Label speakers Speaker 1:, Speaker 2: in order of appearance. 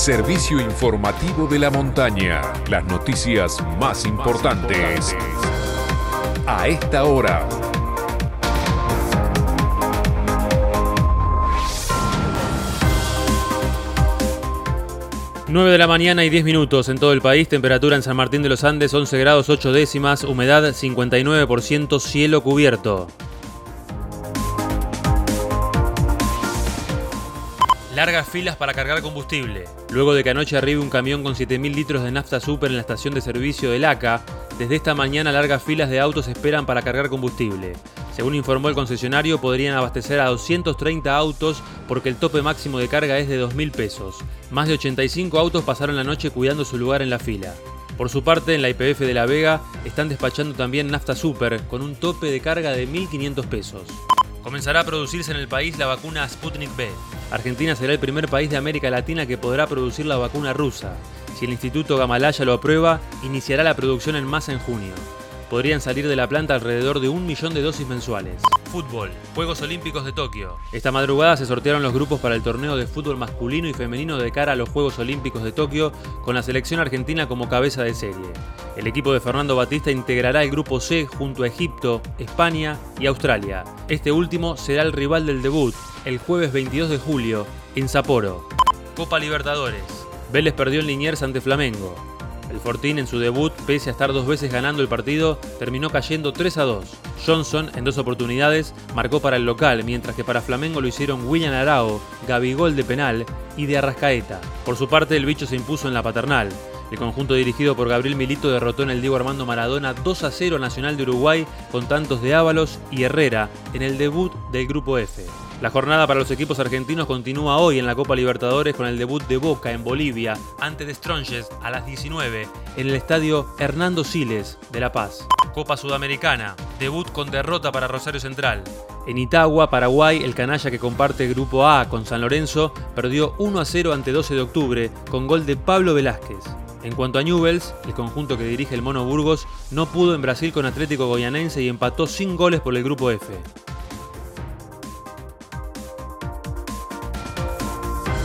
Speaker 1: servicio informativo de la montaña. Las noticias más importantes a esta hora.
Speaker 2: 9 de la mañana y 10 minutos en todo el país, temperatura en San Martín de los Andes 11 grados 8 décimas, humedad 59%, cielo cubierto. Largas filas para cargar combustible. Luego de que anoche arribe un camión con 7.000 litros de nafta super en la estación de servicio del ACA, desde esta mañana largas filas de autos esperan para cargar combustible. Según informó el concesionario, podrían abastecer a 230 autos porque el tope máximo de carga es de 2.000 pesos. Más de 85 autos pasaron la noche cuidando su lugar en la fila. Por su parte, en la IPF de La Vega están despachando también nafta super con un tope de carga de 1.500 pesos. Comenzará a producirse en el país la vacuna Sputnik B. Argentina será el primer país de América Latina que podrá producir la vacuna rusa. Si el Instituto Gamalaya lo aprueba, iniciará la producción en masa en junio. Podrían salir de la planta alrededor de un millón de dosis mensuales. Fútbol, Juegos Olímpicos de Tokio. Esta madrugada se sortearon los grupos para el torneo de fútbol masculino y femenino de cara a los Juegos Olímpicos de Tokio, con la selección argentina como cabeza de serie. El equipo de Fernando Batista integrará el grupo C junto a Egipto, España y Australia. Este último será el rival del debut, el jueves 22 de julio, en Sapporo. Copa Libertadores. Vélez perdió en Liniers ante Flamengo. El Fortín en su debut, pese a estar dos veces ganando el partido, terminó cayendo 3 a 2. Johnson, en dos oportunidades, marcó para el local, mientras que para Flamengo lo hicieron William Arao, Gabigol de penal y de Arrascaeta. Por su parte, el bicho se impuso en la paternal. El conjunto dirigido por Gabriel Milito derrotó en el Diego Armando Maradona 2 a 0 Nacional de Uruguay con tantos de Ábalos y Herrera en el debut del Grupo F. La jornada para los equipos argentinos continúa hoy en la Copa Libertadores con el debut de Boca en Bolivia ante Stronges a las 19 en el estadio Hernando Siles de La Paz. Copa Sudamericana, debut con derrota para Rosario Central. En Itagua, Paraguay, el canalla que comparte grupo A con San Lorenzo perdió 1 a 0 ante 12 de octubre con gol de Pablo Velázquez. En cuanto a Newells, el conjunto que dirige el Mono Burgos no pudo en Brasil con Atlético Goyanense y empató sin goles por el grupo F.